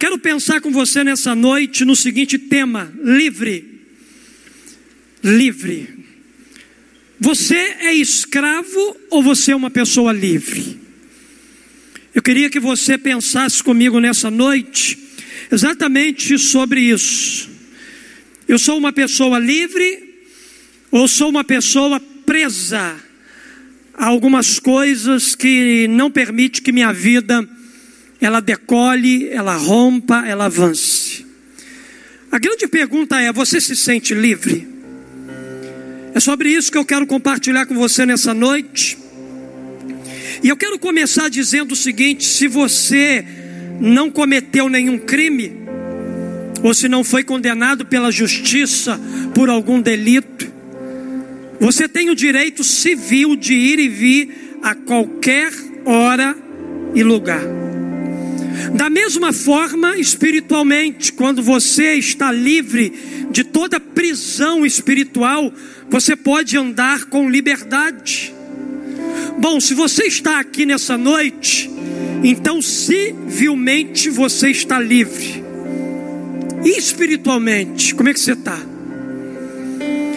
Quero pensar com você nessa noite no seguinte tema: livre. Livre. Você é escravo ou você é uma pessoa livre? Eu queria que você pensasse comigo nessa noite exatamente sobre isso. Eu sou uma pessoa livre ou sou uma pessoa presa a algumas coisas que não permite que minha vida ela decole, ela rompa, ela avance. A grande pergunta é: você se sente livre? É sobre isso que eu quero compartilhar com você nessa noite. E eu quero começar dizendo o seguinte: se você não cometeu nenhum crime, ou se não foi condenado pela justiça por algum delito, você tem o direito civil de ir e vir a qualquer hora e lugar. Da mesma forma, espiritualmente, quando você está livre de toda prisão espiritual, você pode andar com liberdade. Bom, se você está aqui nessa noite, então civilmente você está livre. E espiritualmente, como é que você está?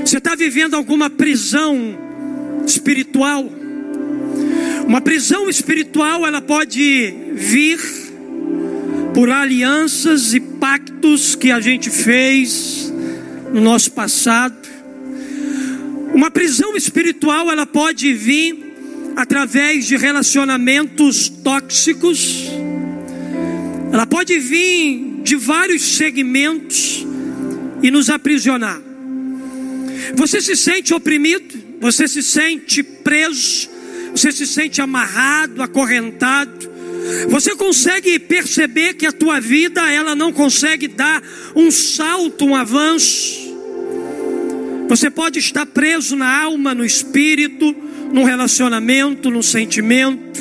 Você está vivendo alguma prisão espiritual? Uma prisão espiritual, ela pode vir por alianças e pactos que a gente fez no nosso passado. Uma prisão espiritual, ela pode vir através de relacionamentos tóxicos. Ela pode vir de vários segmentos e nos aprisionar. Você se sente oprimido, você se sente preso, você se sente amarrado, acorrentado. Você consegue perceber que a tua vida ela não consegue dar um salto, um avanço. Você pode estar preso na alma, no espírito, num relacionamento, num sentimento,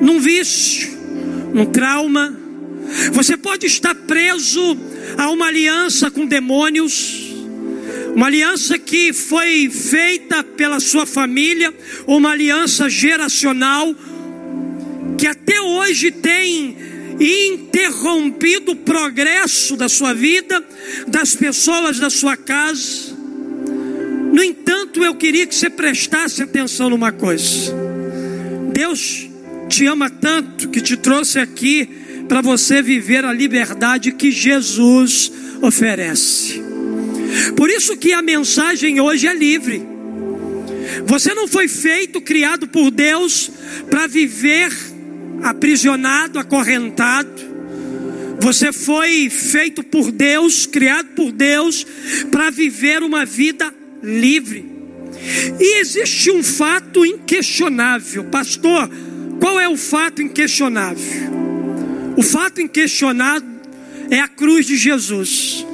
num vício, num trauma. Você pode estar preso a uma aliança com demônios, uma aliança que foi feita pela sua família, uma aliança geracional, que até hoje tem interrompido o progresso da sua vida, das pessoas da sua casa. No entanto, eu queria que você prestasse atenção numa coisa. Deus te ama tanto que te trouxe aqui para você viver a liberdade que Jesus oferece. Por isso que a mensagem hoje é livre. Você não foi feito, criado por Deus para viver aprisionado, acorrentado. Você foi feito por Deus, criado por Deus, para viver uma vida livre. E existe um fato inquestionável, pastor. Qual é o fato inquestionável? O fato inquestionável é a cruz de Jesus.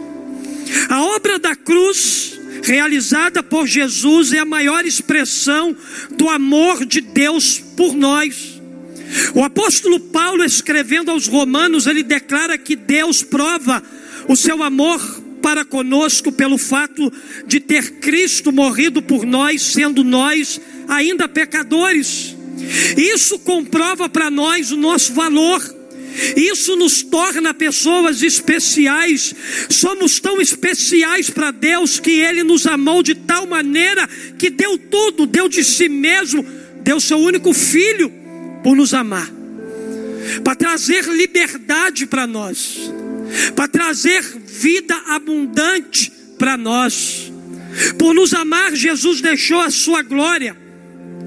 A obra da cruz realizada por Jesus é a maior expressão do amor de Deus por nós. O apóstolo Paulo, escrevendo aos Romanos, ele declara que Deus prova o seu amor para conosco pelo fato de ter Cristo morrido por nós, sendo nós ainda pecadores. Isso comprova para nós o nosso valor. Isso nos torna pessoas especiais. Somos tão especiais para Deus que Ele nos amou de tal maneira que deu tudo, deu de si mesmo, deu seu único filho por nos amar, para trazer liberdade para nós para trazer vida abundante para nós. Por nos amar, Jesus deixou a sua glória,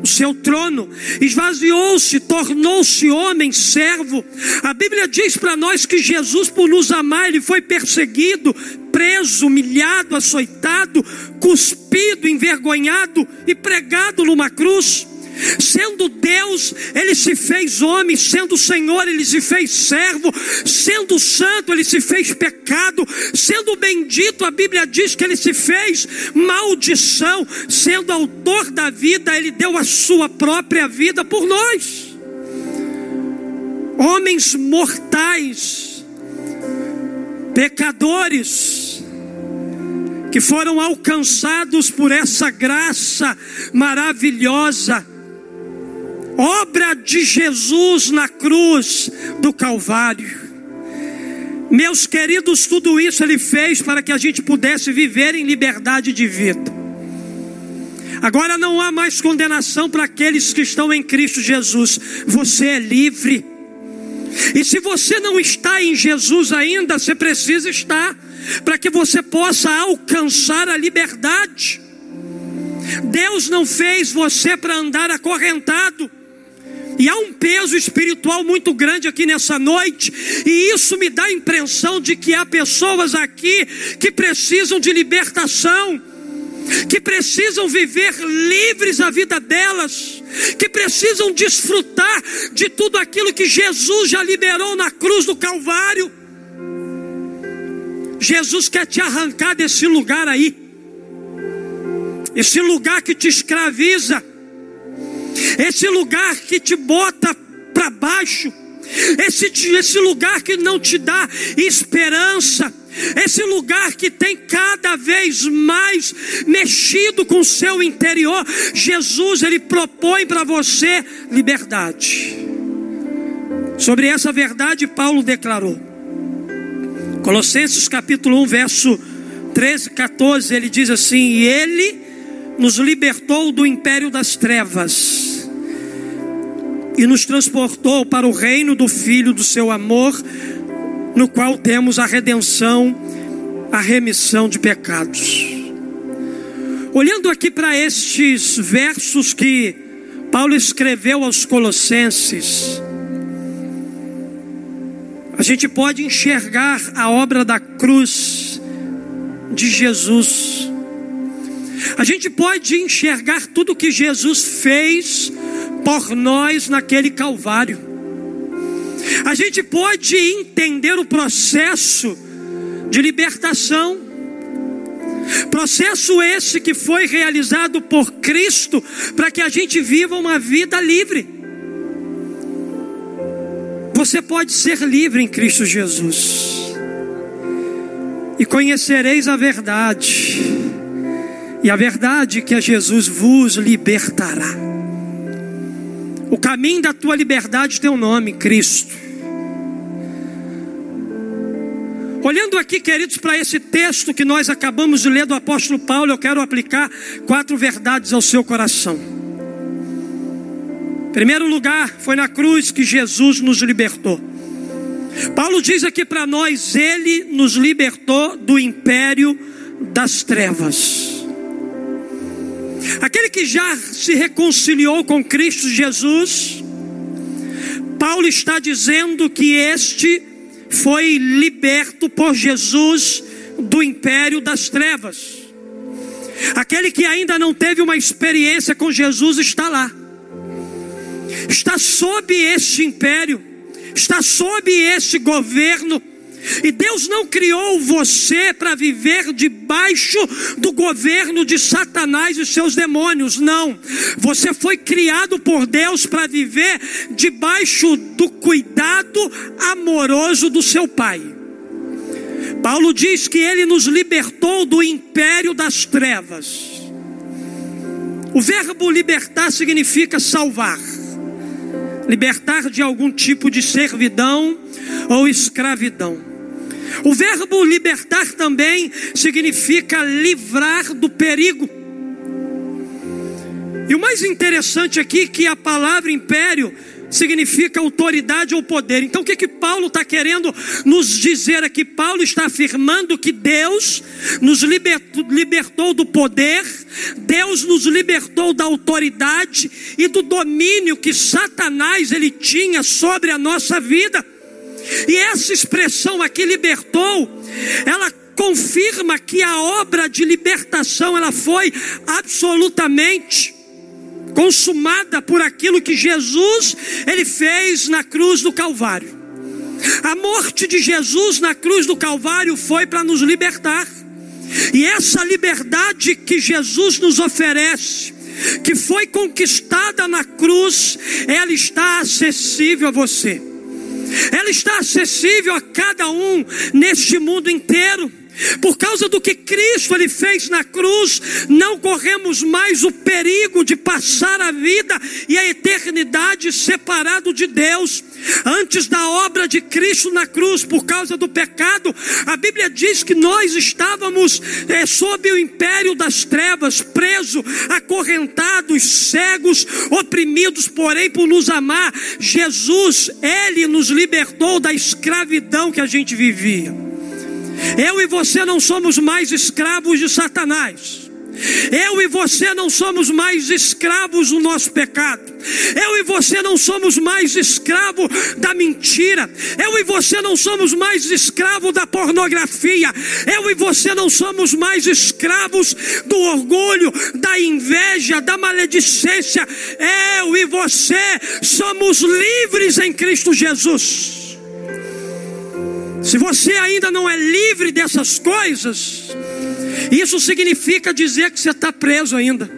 o seu trono, esvaziou-se, tornou-se homem, servo. A Bíblia diz para nós que Jesus, por nos amar, ele foi perseguido, preso, humilhado, açoitado, cuspido, envergonhado e pregado numa cruz. Sendo Deus, ele se fez homem, sendo Senhor, ele se fez servo, sendo santo, ele se fez pecado, sendo bendito, a Bíblia diz que ele se fez maldição, sendo autor da vida, ele deu a sua própria vida por nós. Homens mortais, pecadores, que foram alcançados por essa graça maravilhosa obra de Jesus na cruz do Calvário. Meus queridos, tudo isso Ele fez para que a gente pudesse viver em liberdade de vida. Agora não há mais condenação para aqueles que estão em Cristo Jesus. Você é livre. E se você não está em Jesus ainda, você precisa estar, para que você possa alcançar a liberdade. Deus não fez você para andar acorrentado. E há um peso espiritual muito grande aqui nessa noite, e isso me dá a impressão de que há pessoas aqui que precisam de libertação, que precisam viver livres a vida delas, que precisam desfrutar de tudo aquilo que Jesus já liberou na cruz do Calvário. Jesus quer te arrancar desse lugar aí, esse lugar que te escraviza esse lugar que te bota para baixo, esse, esse lugar que não te dá esperança, esse lugar que tem cada vez mais mexido com o seu interior, Jesus ele propõe para você liberdade. Sobre essa verdade Paulo declarou. Colossenses capítulo 1, verso 13, 14, ele diz assim: "E ele nos libertou do império das trevas e nos transportou para o reino do Filho do seu amor, no qual temos a redenção, a remissão de pecados. Olhando aqui para estes versos que Paulo escreveu aos Colossenses, a gente pode enxergar a obra da cruz de Jesus. A gente pode enxergar tudo que Jesus fez por nós naquele Calvário. A gente pode entender o processo de libertação, processo esse que foi realizado por Cristo para que a gente viva uma vida livre. Você pode ser livre em Cristo Jesus, e conhecereis a verdade, e a verdade que a Jesus vos libertará. O caminho da tua liberdade tem um nome, Cristo. Olhando aqui, queridos, para esse texto que nós acabamos de ler do apóstolo Paulo, eu quero aplicar quatro verdades ao seu coração. Em primeiro lugar, foi na cruz que Jesus nos libertou. Paulo diz aqui para nós: Ele nos libertou do império das trevas. Aquele que já se reconciliou com Cristo Jesus, Paulo está dizendo que este foi liberto por Jesus do império das trevas. Aquele que ainda não teve uma experiência com Jesus está lá, está sob este império, está sob este governo e Deus não criou você para viver debaixo do governo de Satanás e seus demônios, não. Você foi criado por Deus para viver debaixo do cuidado amoroso do seu Pai. Paulo diz que ele nos libertou do império das trevas. O verbo libertar significa salvar, libertar de algum tipo de servidão ou escravidão. O verbo libertar também significa livrar do perigo. E o mais interessante aqui é que a palavra império significa autoridade ou poder. Então o que que Paulo está querendo nos dizer aqui? Paulo está afirmando que Deus nos libertou, libertou do poder, Deus nos libertou da autoridade e do domínio que Satanás ele tinha sobre a nossa vida. E essa expressão aqui libertou, ela confirma que a obra de libertação ela foi absolutamente consumada por aquilo que Jesus ele fez na cruz do Calvário. A morte de Jesus na cruz do Calvário foi para nos libertar. E essa liberdade que Jesus nos oferece, que foi conquistada na cruz, ela está acessível a você ela está acessível a cada um neste mundo inteiro. Por causa do que Cristo ele fez na cruz, não corremos mais o perigo de passar a vida e a eternidade separado de Deus. Antes da obra de Cristo na cruz, por causa do pecado, a Bíblia diz que nós estávamos é, sob o império das trevas, presos, acorrentados, cegos, oprimidos, porém, por nos amar, Jesus, Ele nos libertou da escravidão que a gente vivia. Eu e você não somos mais escravos de Satanás. Eu e você não somos mais escravos do nosso pecado. Eu e você não somos mais escravo da mentira. Eu e você não somos mais escravo da pornografia. Eu e você não somos mais escravos do orgulho, da inveja, da maledicência. Eu e você somos livres em Cristo Jesus. Se você ainda não é livre dessas coisas, isso significa dizer que você está preso ainda.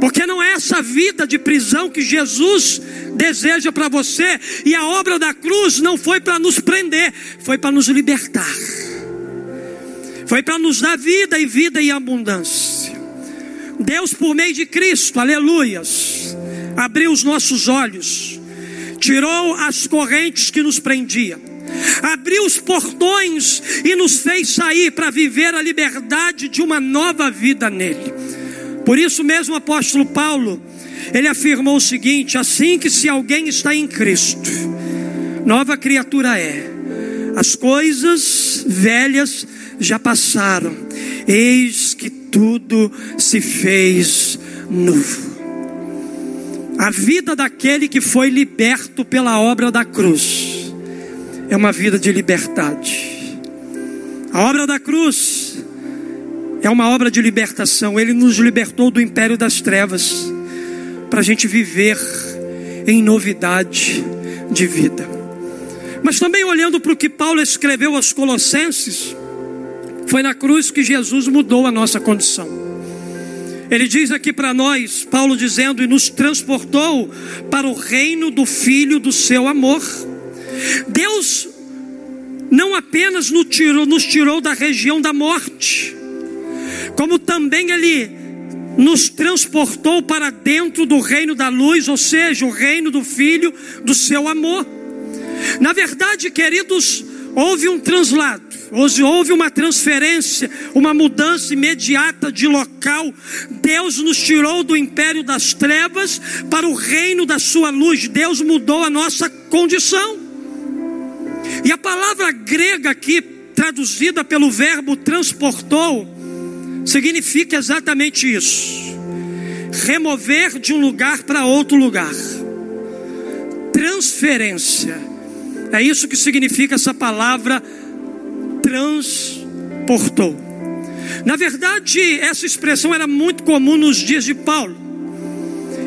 Porque não é essa vida de prisão que Jesus deseja para você, e a obra da cruz não foi para nos prender, foi para nos libertar, foi para nos dar vida e vida em abundância. Deus, por meio de Cristo, aleluias, abriu os nossos olhos, tirou as correntes que nos prendiam abriu os portões e nos fez sair para viver a liberdade de uma nova vida nele. Por isso mesmo o apóstolo Paulo, ele afirmou o seguinte: assim que se alguém está em Cristo, nova criatura é. As coisas velhas já passaram, eis que tudo se fez novo. A vida daquele que foi liberto pela obra da cruz é uma vida de liberdade. A obra da cruz é uma obra de libertação. Ele nos libertou do império das trevas para a gente viver em novidade de vida. Mas também olhando para o que Paulo escreveu aos Colossenses, foi na cruz que Jesus mudou a nossa condição. Ele diz aqui para nós, Paulo dizendo, e nos transportou para o reino do Filho do seu amor Deus não apenas nos tirou, nos tirou da região da morte, como também Ele nos transportou para dentro do reino da luz, ou seja, o reino do Filho do seu amor. Na verdade, queridos, houve um translado, houve uma transferência, uma mudança imediata de local. Deus nos tirou do império das trevas para o reino da sua luz. Deus mudou a nossa condição. E a palavra grega aqui, traduzida pelo verbo transportou, significa exatamente isso: remover de um lugar para outro lugar. Transferência. É isso que significa essa palavra transportou. Na verdade, essa expressão era muito comum nos dias de Paulo.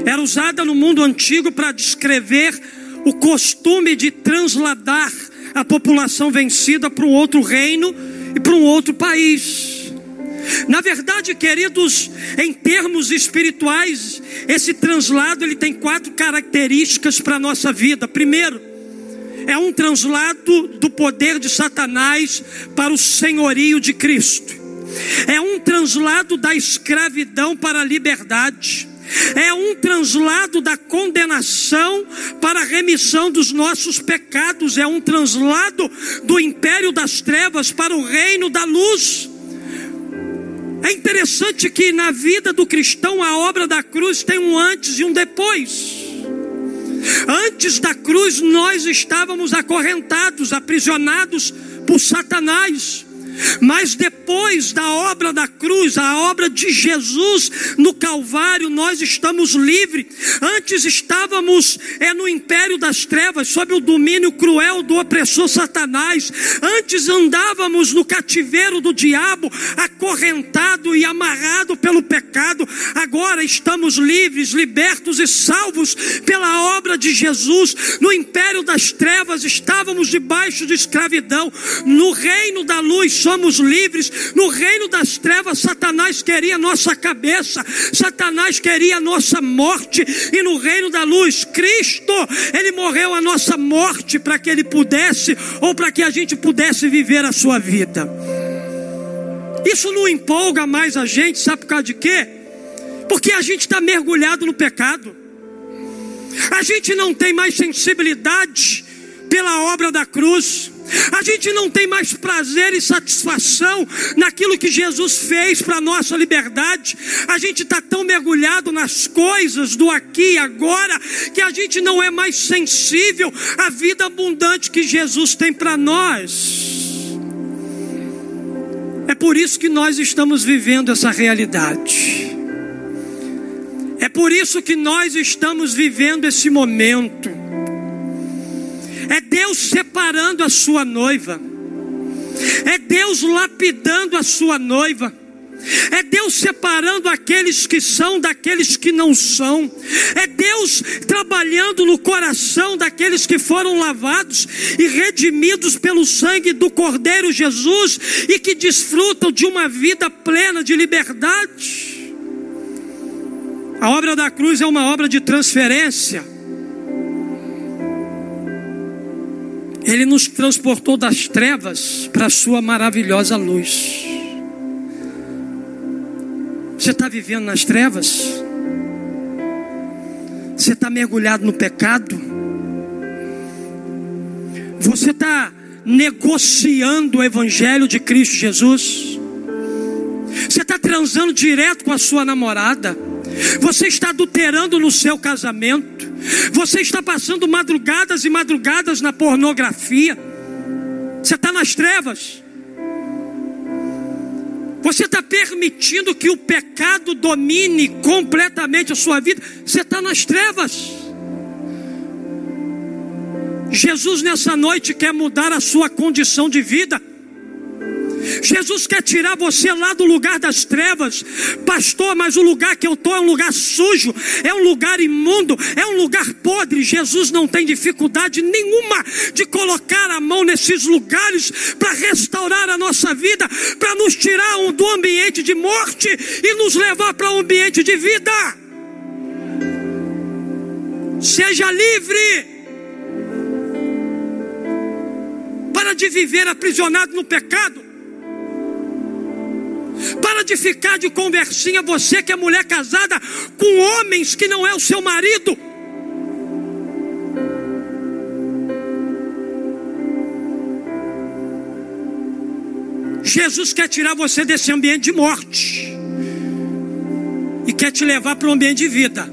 Era usada no mundo antigo para descrever o costume de transladar a população vencida para um outro reino e para um outro país. Na verdade, queridos, em termos espirituais, esse translado ele tem quatro características para a nossa vida. Primeiro, é um translado do poder de Satanás para o senhorio de Cristo. É um translado da escravidão para a liberdade é um translado da condenação para a remissão dos nossos pecados, é um translado do império das trevas para o reino da luz. É interessante que na vida do cristão a obra da cruz tem um antes e um depois. Antes da cruz nós estávamos acorrentados, aprisionados por Satanás. Mas depois da obra da cruz, a obra de Jesus no Calvário, nós estamos livres. Antes estávamos é, no império das trevas, sob o domínio cruel do opressor Satanás. Antes andávamos no cativeiro do diabo, acorrentado e amarrado pelo pecado. Agora estamos livres, libertos e salvos pela obra de Jesus. No império das trevas estávamos debaixo de escravidão. No reino da luz somos livres. No reino das trevas, Satanás queria nossa cabeça, Satanás queria nossa morte. E no reino da luz, Cristo, Ele morreu a nossa morte para que Ele pudesse, ou para que a gente pudesse viver a sua vida. Isso não empolga mais a gente, sabe por causa de quê? Porque a gente está mergulhado no pecado. A gente não tem mais sensibilidade pela obra da cruz. A gente não tem mais prazer e satisfação naquilo que Jesus fez para a nossa liberdade. A gente está tão mergulhado nas coisas do aqui e agora que a gente não é mais sensível à vida abundante que Jesus tem para nós. É por isso que nós estamos vivendo essa realidade. É por isso que nós estamos vivendo esse momento. É Deus separando a sua noiva. É Deus lapidando a sua noiva. É Deus separando aqueles que são daqueles que não são. É Deus trabalhando no coração daqueles que foram lavados e redimidos pelo sangue do Cordeiro Jesus e que desfrutam de uma vida plena de liberdade. A obra da cruz é uma obra de transferência. Ele nos transportou das trevas para a sua maravilhosa luz. Você está vivendo nas trevas? Você está mergulhado no pecado? Você está negociando o Evangelho de Cristo Jesus? Você está transando direto com a sua namorada? Você está adulterando no seu casamento? Você está passando madrugadas e madrugadas na pornografia. Você está nas trevas. Você está permitindo que o pecado domine completamente a sua vida. Você está nas trevas. Jesus nessa noite quer mudar a sua condição de vida. Jesus quer tirar você lá do lugar das trevas, pastor. Mas o lugar que eu estou é um lugar sujo, é um lugar imundo, é um lugar podre. Jesus não tem dificuldade nenhuma de colocar a mão nesses lugares para restaurar a nossa vida, para nos tirar do ambiente de morte e nos levar para um ambiente de vida. Seja livre. Para de viver aprisionado no pecado. Para de ficar de conversinha, você que é mulher casada com homens que não é o seu marido. Jesus quer tirar você desse ambiente de morte e quer te levar para um ambiente de vida.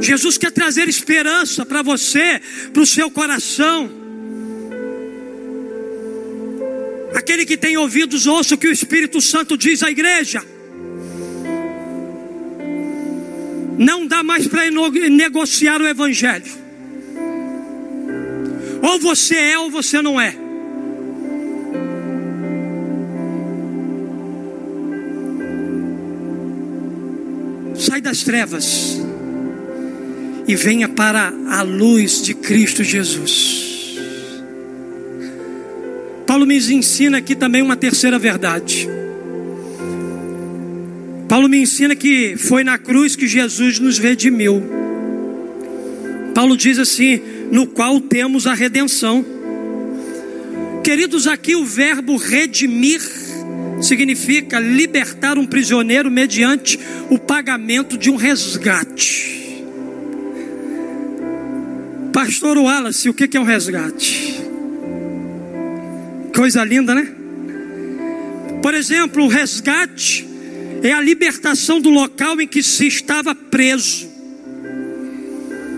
Jesus quer trazer esperança para você, para o seu coração. Aquele que tem ouvidos, ouça o que o Espírito Santo diz à igreja. Não dá mais para negociar o Evangelho. Ou você é ou você não é. Sai das trevas e venha para a luz de Cristo Jesus. Paulo me ensina aqui também uma terceira verdade. Paulo me ensina que foi na cruz que Jesus nos redimiu. Paulo diz assim: no qual temos a redenção. Queridos, aqui o verbo redimir significa libertar um prisioneiro mediante o pagamento de um resgate. Pastor Wallace, o que é um resgate? Coisa linda, né? Por exemplo, o resgate é a libertação do local em que se estava preso,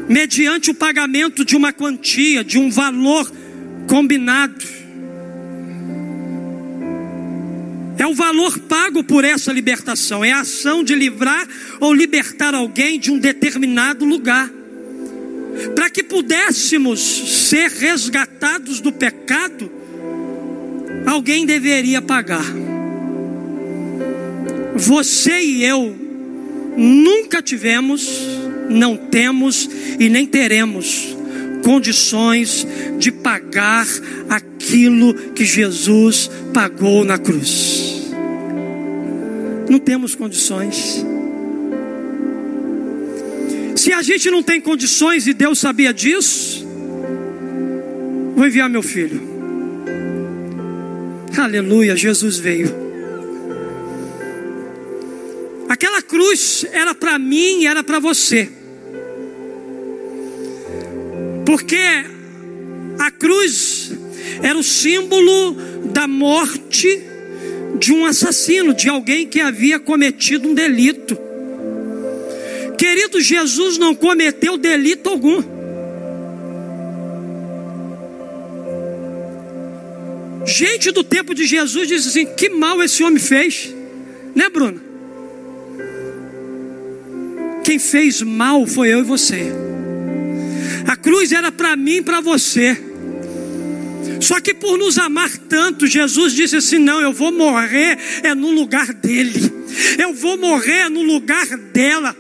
mediante o pagamento de uma quantia, de um valor combinado. É o valor pago por essa libertação, é a ação de livrar ou libertar alguém de um determinado lugar. Para que pudéssemos ser resgatados do pecado, alguém deveria pagar. Você e eu nunca tivemos, não temos e nem teremos condições de pagar aquilo que Jesus pagou na cruz. Não temos condições. Se a gente não tem condições e Deus sabia disso, vou enviar meu filho. Aleluia, Jesus veio. Aquela cruz era para mim e era para você. Porque a cruz era o símbolo da morte de um assassino, de alguém que havia cometido um delito. Querido, Jesus não cometeu delito algum. Gente do tempo de Jesus disse assim: que mal esse homem fez, né, Bruno? Quem fez mal foi eu e você. A cruz era para mim e para você. Só que por nos amar tanto, Jesus disse assim: Não, eu vou morrer é no lugar dele, eu vou morrer no lugar dela.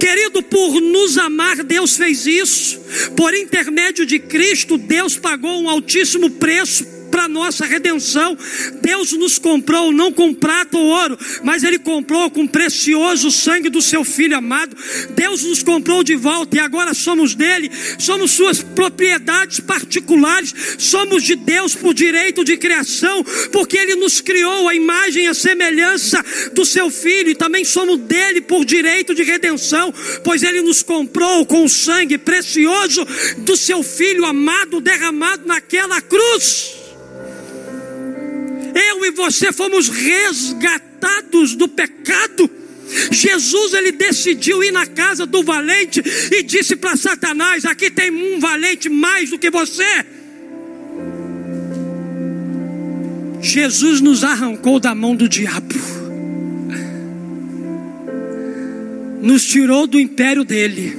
Querido, por nos amar, Deus fez isso. Por intermédio de Cristo, Deus pagou um altíssimo preço para nossa redenção. Deus nos comprou não com prata ou ouro, mas Ele comprou com precioso sangue do Seu Filho amado. Deus nos comprou de volta e agora somos dele, somos Suas propriedades particulares, somos de Deus por direito de criação, porque Ele nos criou a imagem e a semelhança do Seu Filho e também somos dele por direito de redenção, pois Ele nos comprou com o sangue precioso do Seu Filho amado derramado naquela cruz. Eu e você fomos resgatados do pecado. Jesus ele decidiu ir na casa do valente e disse para Satanás: Aqui tem um valente mais do que você. Jesus nos arrancou da mão do diabo, nos tirou do império dele,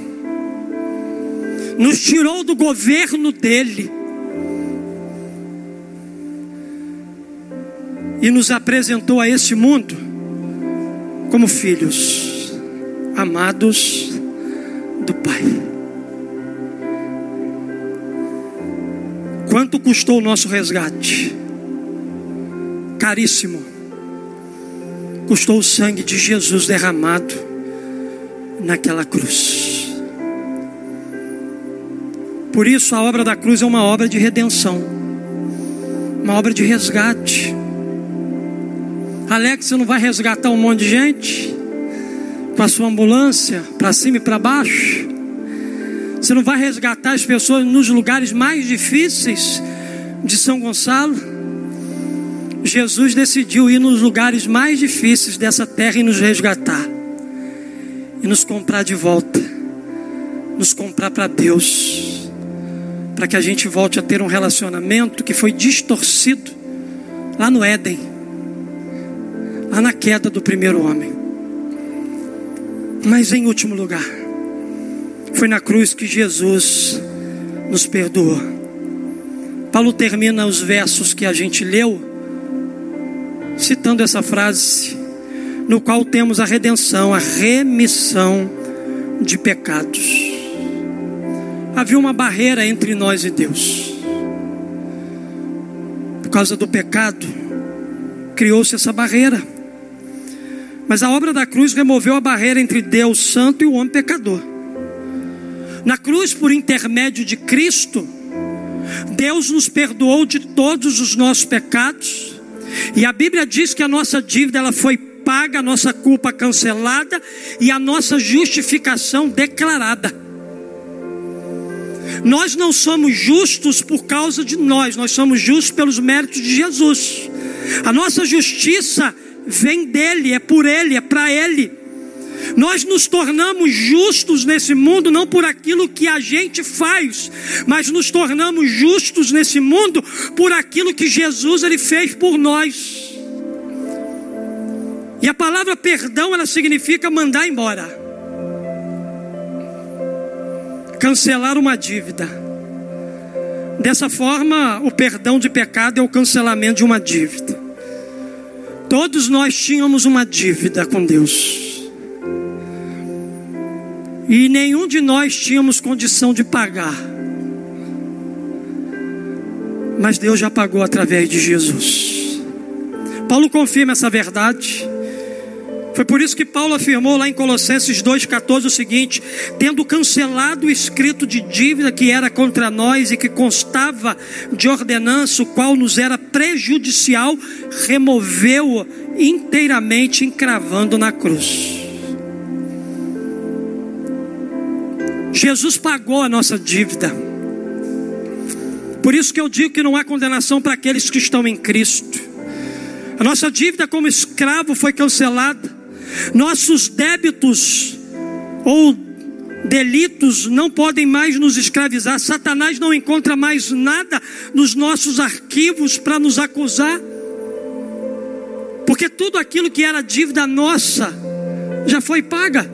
nos tirou do governo dele, e nos apresentou a esse mundo como filhos amados do Pai. Quanto custou o nosso resgate? Caríssimo. Custou o sangue de Jesus derramado naquela cruz. Por isso a obra da cruz é uma obra de redenção, uma obra de resgate. Alex, você não vai resgatar um monte de gente? Com a sua ambulância para cima e para baixo? Você não vai resgatar as pessoas nos lugares mais difíceis de São Gonçalo? Jesus decidiu ir nos lugares mais difíceis dessa terra e nos resgatar. E nos comprar de volta, nos comprar para Deus, para que a gente volte a ter um relacionamento que foi distorcido lá no Éden lá na queda do primeiro homem. Mas em último lugar, foi na cruz que Jesus nos perdoou. Paulo termina os versos que a gente leu, citando essa frase, no qual temos a redenção, a remissão de pecados. Havia uma barreira entre nós e Deus. Por causa do pecado, criou-se essa barreira. Mas a obra da cruz removeu a barreira entre Deus santo e o homem pecador. Na cruz, por intermédio de Cristo, Deus nos perdoou de todos os nossos pecados. E a Bíblia diz que a nossa dívida ela foi paga, a nossa culpa cancelada e a nossa justificação declarada. Nós não somos justos por causa de nós, nós somos justos pelos méritos de Jesus. A nossa justiça vem dele, é por ele, é para ele. Nós nos tornamos justos nesse mundo não por aquilo que a gente faz, mas nos tornamos justos nesse mundo por aquilo que Jesus ele fez por nós. E a palavra perdão ela significa mandar embora. Cancelar uma dívida. Dessa forma, o perdão de pecado é o cancelamento de uma dívida. Todos nós tínhamos uma dívida com Deus. E nenhum de nós tínhamos condição de pagar. Mas Deus já pagou através de Jesus. Paulo confirma essa verdade. Foi por isso que Paulo afirmou lá em Colossenses 2,14 o seguinte: tendo cancelado o escrito de dívida que era contra nós e que constava de ordenança, o qual nos era prejudicial, removeu-o inteiramente, encravando na cruz. Jesus pagou a nossa dívida. Por isso que eu digo que não há condenação para aqueles que estão em Cristo. A nossa dívida como escravo foi cancelada. Nossos débitos ou delitos não podem mais nos escravizar. Satanás não encontra mais nada nos nossos arquivos para nos acusar. Porque tudo aquilo que era dívida nossa já foi paga.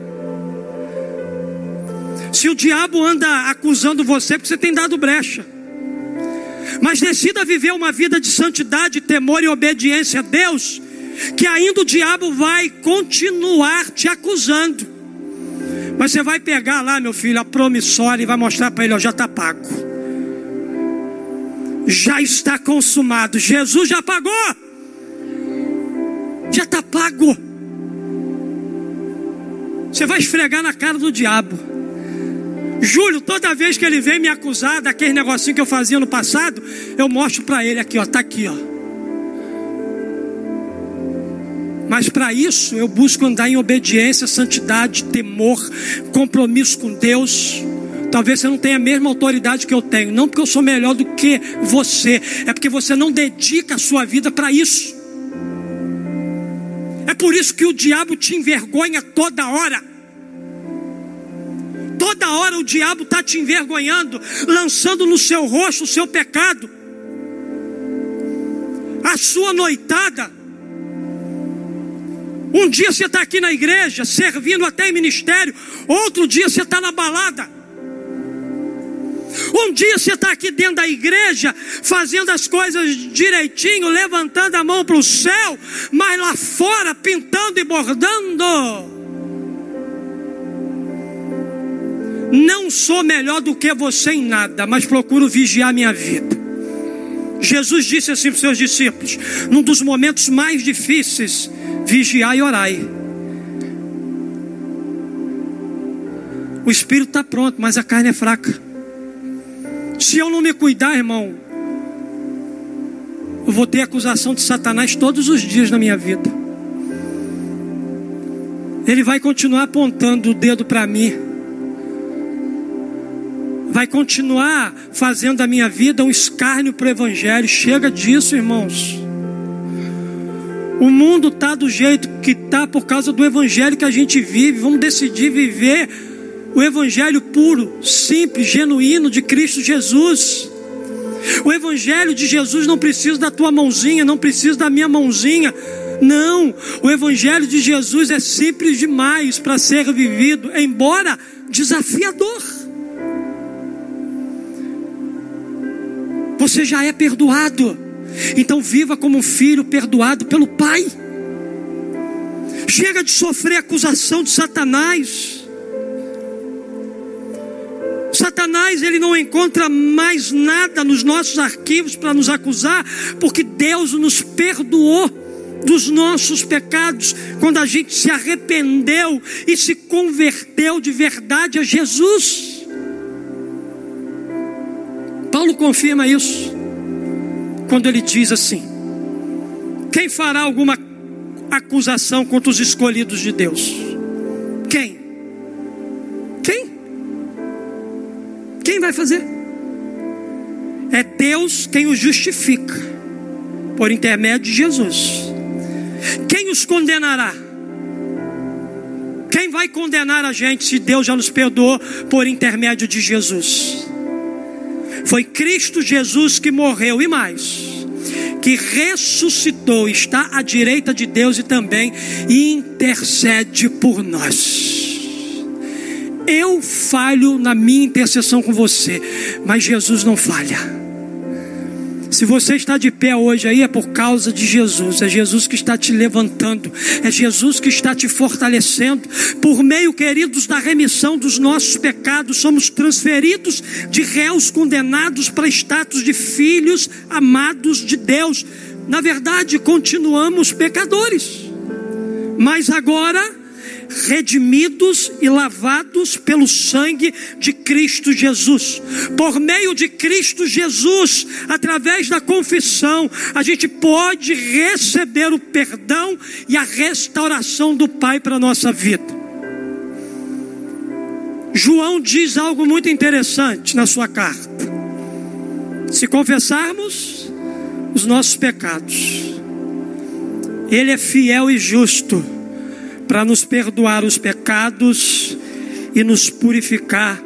Se o diabo anda acusando você, porque você tem dado brecha. Mas decida viver uma vida de santidade, temor e obediência a Deus, que ainda o diabo vai continuar te acusando. Mas você vai pegar lá, meu filho, a promissória e vai mostrar para ele: ó, já está pago. Já está consumado. Jesus já pagou. Já está pago. Você vai esfregar na cara do diabo. Júlio, toda vez que ele vem me acusar daquele negocinho que eu fazia no passado, eu mostro para ele aqui, ó, tá aqui, ó. Mas para isso eu busco andar em obediência, santidade, temor, compromisso com Deus. Talvez você não tenha a mesma autoridade que eu tenho, não porque eu sou melhor do que você, é porque você não dedica a sua vida para isso. É por isso que o diabo te envergonha toda hora. Toda hora o diabo está te envergonhando, lançando no seu rosto o seu pecado, a sua noitada. Um dia você está aqui na igreja, servindo até em ministério, outro dia você está na balada. Um dia você está aqui dentro da igreja, fazendo as coisas direitinho, levantando a mão para o céu, mas lá fora pintando e bordando. Não sou melhor do que você em nada, mas procuro vigiar minha vida. Jesus disse assim para os seus discípulos, num dos momentos mais difíceis vigiai e orai. O espírito está pronto, mas a carne é fraca. Se eu não me cuidar, irmão, eu vou ter acusação de Satanás todos os dias na minha vida. Ele vai continuar apontando o dedo para mim. Vai continuar fazendo da minha vida um escárnio para o Evangelho. Chega disso, irmãos. O mundo está do jeito que está por causa do evangelho que a gente vive. Vamos decidir viver o evangelho puro, simples, genuíno de Cristo Jesus. O evangelho de Jesus não precisa da tua mãozinha, não precisa da minha mãozinha. Não, o evangelho de Jesus é simples demais para ser vivido, embora desafiador. Você já é perdoado. Então viva como um filho perdoado pelo Pai. Chega de sofrer acusação de Satanás. Satanás ele não encontra mais nada nos nossos arquivos para nos acusar, porque Deus nos perdoou dos nossos pecados quando a gente se arrependeu e se converteu de verdade a Jesus. Paulo confirma isso quando ele diz assim: Quem fará alguma acusação contra os escolhidos de Deus? Quem? Quem? Quem vai fazer? É Deus quem os justifica, por intermédio de Jesus. Quem os condenará? Quem vai condenar a gente se Deus já nos perdoou por intermédio de Jesus? Foi Cristo Jesus que morreu e mais, que ressuscitou, está à direita de Deus e também intercede por nós. Eu falho na minha intercessão com você, mas Jesus não falha. Se você está de pé hoje aí é por causa de Jesus, é Jesus que está te levantando, é Jesus que está te fortalecendo. Por meio, queridos, da remissão dos nossos pecados, somos transferidos de réus condenados para status de filhos amados de Deus. Na verdade, continuamos pecadores, mas agora redimidos e lavados pelo sangue de Cristo Jesus. Por meio de Cristo Jesus, através da confissão, a gente pode receber o perdão e a restauração do Pai para a nossa vida. João diz algo muito interessante na sua carta. Se confessarmos os nossos pecados, Ele é fiel e justo para nos perdoar os pecados e nos purificar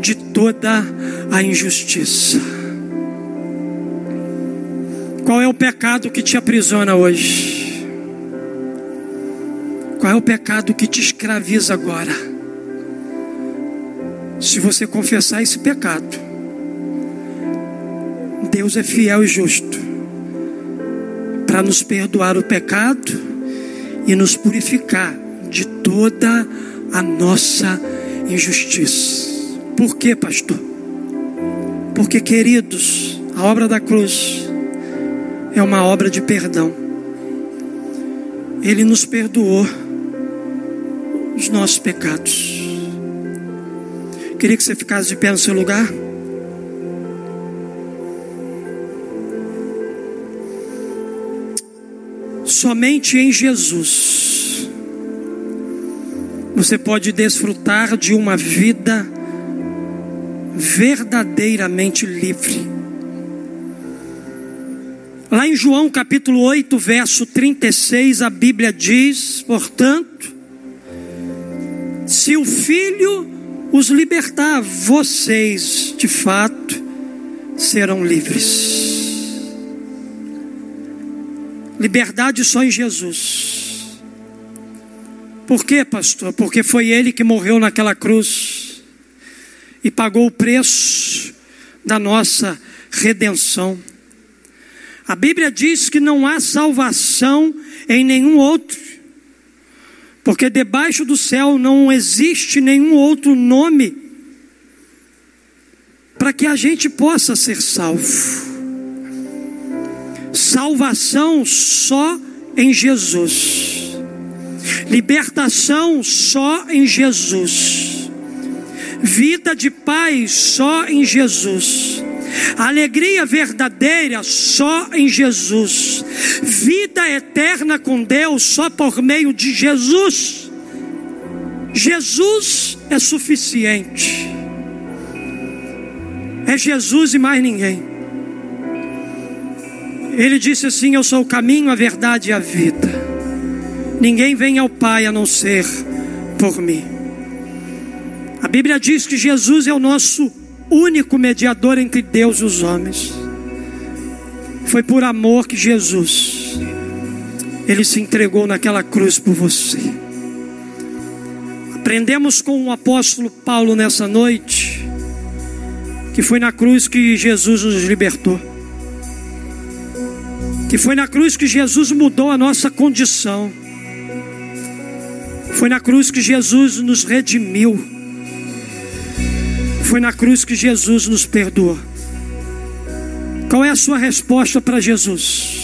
de toda a injustiça. Qual é o pecado que te aprisiona hoje? Qual é o pecado que te escraviza agora? Se você confessar esse pecado, Deus é fiel e justo para nos perdoar o pecado e nos purificar de toda a nossa injustiça. Por quê, pastor? Porque, queridos, a obra da cruz é uma obra de perdão. Ele nos perdoou os nossos pecados. Queria que você ficasse de pé no seu lugar. Somente em Jesus você pode desfrutar de uma vida verdadeiramente livre. Lá em João capítulo 8, verso 36, a Bíblia diz: portanto, se o Filho os libertar, vocês de fato serão livres. Liberdade só em Jesus. Por quê, pastor? Porque foi Ele que morreu naquela cruz e pagou o preço da nossa redenção. A Bíblia diz que não há salvação em nenhum outro, porque debaixo do céu não existe nenhum outro nome para que a gente possa ser salvo. Salvação só em Jesus. Libertação só em Jesus. Vida de paz só em Jesus. Alegria verdadeira só em Jesus. Vida eterna com Deus só por meio de Jesus. Jesus é suficiente. É Jesus e mais ninguém. Ele disse assim: Eu sou o caminho, a verdade e a vida. Ninguém vem ao Pai a não ser por mim. A Bíblia diz que Jesus é o nosso único mediador entre Deus e os homens. Foi por amor que Jesus ele se entregou naquela cruz por você. Aprendemos com o apóstolo Paulo nessa noite que foi na cruz que Jesus nos libertou. Que foi na cruz que Jesus mudou a nossa condição. Foi na cruz que Jesus nos redimiu. Foi na cruz que Jesus nos perdoou. Qual é a sua resposta para Jesus?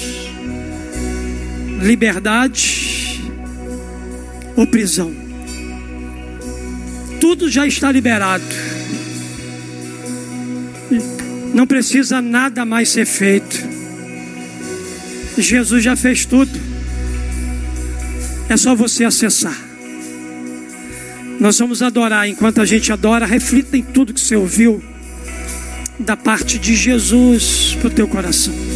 Liberdade ou prisão? Tudo já está liberado. Não precisa nada mais ser feito. Jesus já fez tudo. É só você acessar. Nós vamos adorar. Enquanto a gente adora, reflita em tudo que você ouviu da parte de Jesus para o teu coração.